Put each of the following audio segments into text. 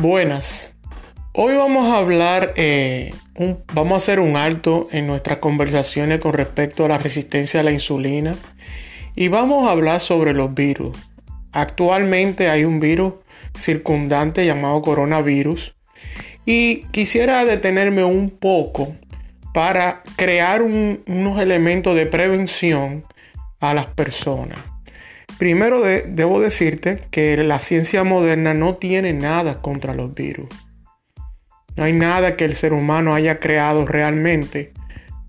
Buenas. Hoy vamos a hablar, eh, vamos a hacer un alto en nuestras conversaciones con respecto a la resistencia a la insulina y vamos a hablar sobre los virus. Actualmente hay un virus circundante llamado coronavirus y quisiera detenerme un poco para crear unos elementos de prevención a las personas. Primero debo decirte que la ciencia moderna no tiene nada contra los virus. No hay nada que el ser humano haya creado realmente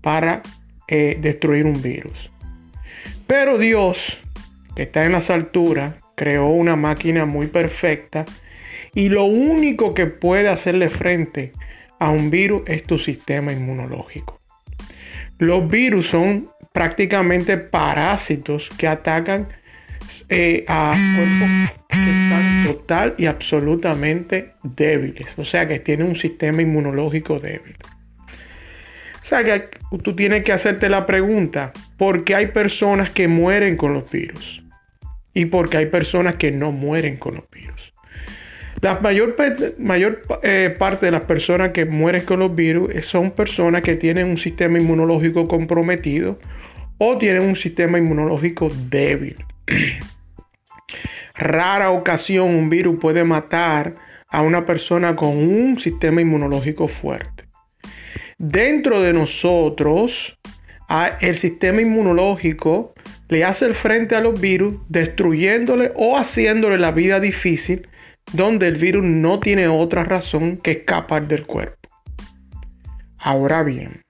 para eh, destruir un virus. Pero Dios, que está en las alturas, creó una máquina muy perfecta y lo único que puede hacerle frente a un virus es tu sistema inmunológico. Los virus son prácticamente parásitos que atacan eh, a cuerpos que están total y absolutamente débiles, o sea que tienen un sistema inmunológico débil. O sea que tú tienes que hacerte la pregunta, ¿por qué hay personas que mueren con los virus? ¿Y por qué hay personas que no mueren con los virus? La mayor, mayor eh, parte de las personas que mueren con los virus son personas que tienen un sistema inmunológico comprometido o tienen un sistema inmunológico débil. rara ocasión un virus puede matar a una persona con un sistema inmunológico fuerte. Dentro de nosotros, el sistema inmunológico le hace el frente a los virus, destruyéndole o haciéndole la vida difícil, donde el virus no tiene otra razón que escapar del cuerpo. Ahora bien,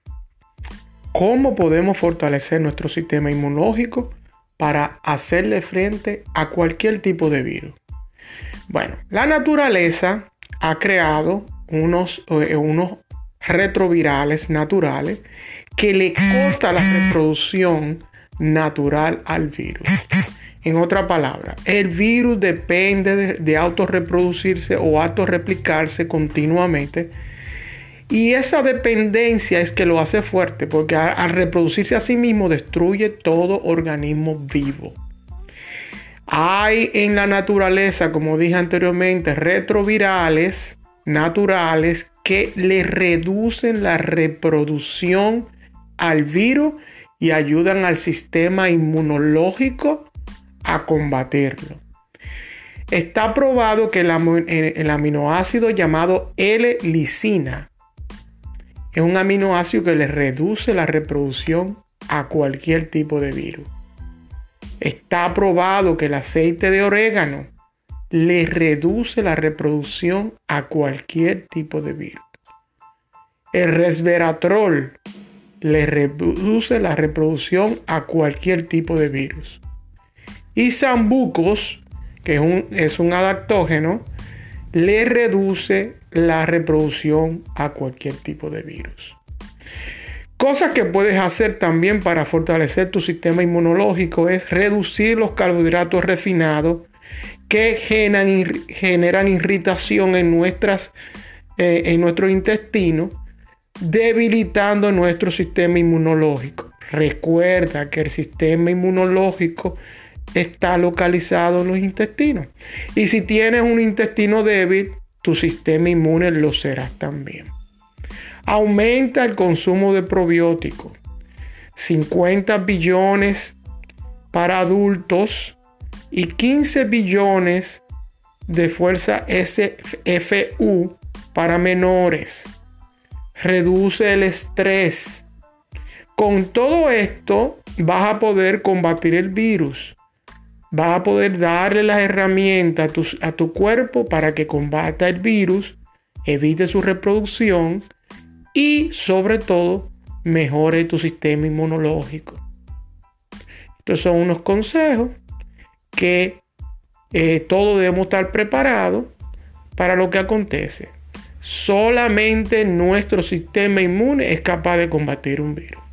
¿cómo podemos fortalecer nuestro sistema inmunológico? Para hacerle frente a cualquier tipo de virus. Bueno, la naturaleza ha creado unos, eh, unos retrovirales naturales que le corta la reproducción natural al virus. En otra palabra, el virus depende de, de autorreproducirse o autorreplicarse continuamente y esa dependencia es que lo hace fuerte, porque al reproducirse a sí mismo destruye todo organismo vivo. Hay en la naturaleza, como dije anteriormente, retrovirales naturales que le reducen la reproducción al virus y ayudan al sistema inmunológico a combatirlo. Está probado que el, aminoácido llamado L-lisina es un aminoácido que le reduce la reproducción a cualquier tipo de virus. Está probado que el aceite de orégano le reduce la reproducción a cualquier tipo de virus. El resveratrol le reduce la reproducción a cualquier tipo de virus. Y sambucos, que es un, es un adaptógeno, le reduce la reproducción a cualquier tipo de virus. Cosas que puedes hacer también para fortalecer tu sistema inmunológico es reducir los carbohidratos refinados que generan, irritación en, nuestras, eh, en nuestro intestino, debilitando nuestro sistema inmunológico. Recuerda que el sistema inmunológico está localizado en los intestinos. Y si tienes un intestino débil, tu sistema inmune lo será también. Aumenta el consumo de probióticos. 50 billones para adultos y 15 billones de fuerza SFU para menores. Reduce el estrés. Con todo esto vas a poder combatir el virus vas a poder darle las herramientas a tu, cuerpo para que combata el virus, evite su reproducción y sobre todo mejore tu sistema inmunológico. Estos son unos consejos que eh, todos debemos estar preparados para lo que acontece. Solamente nuestro sistema inmune es capaz de combatir un virus.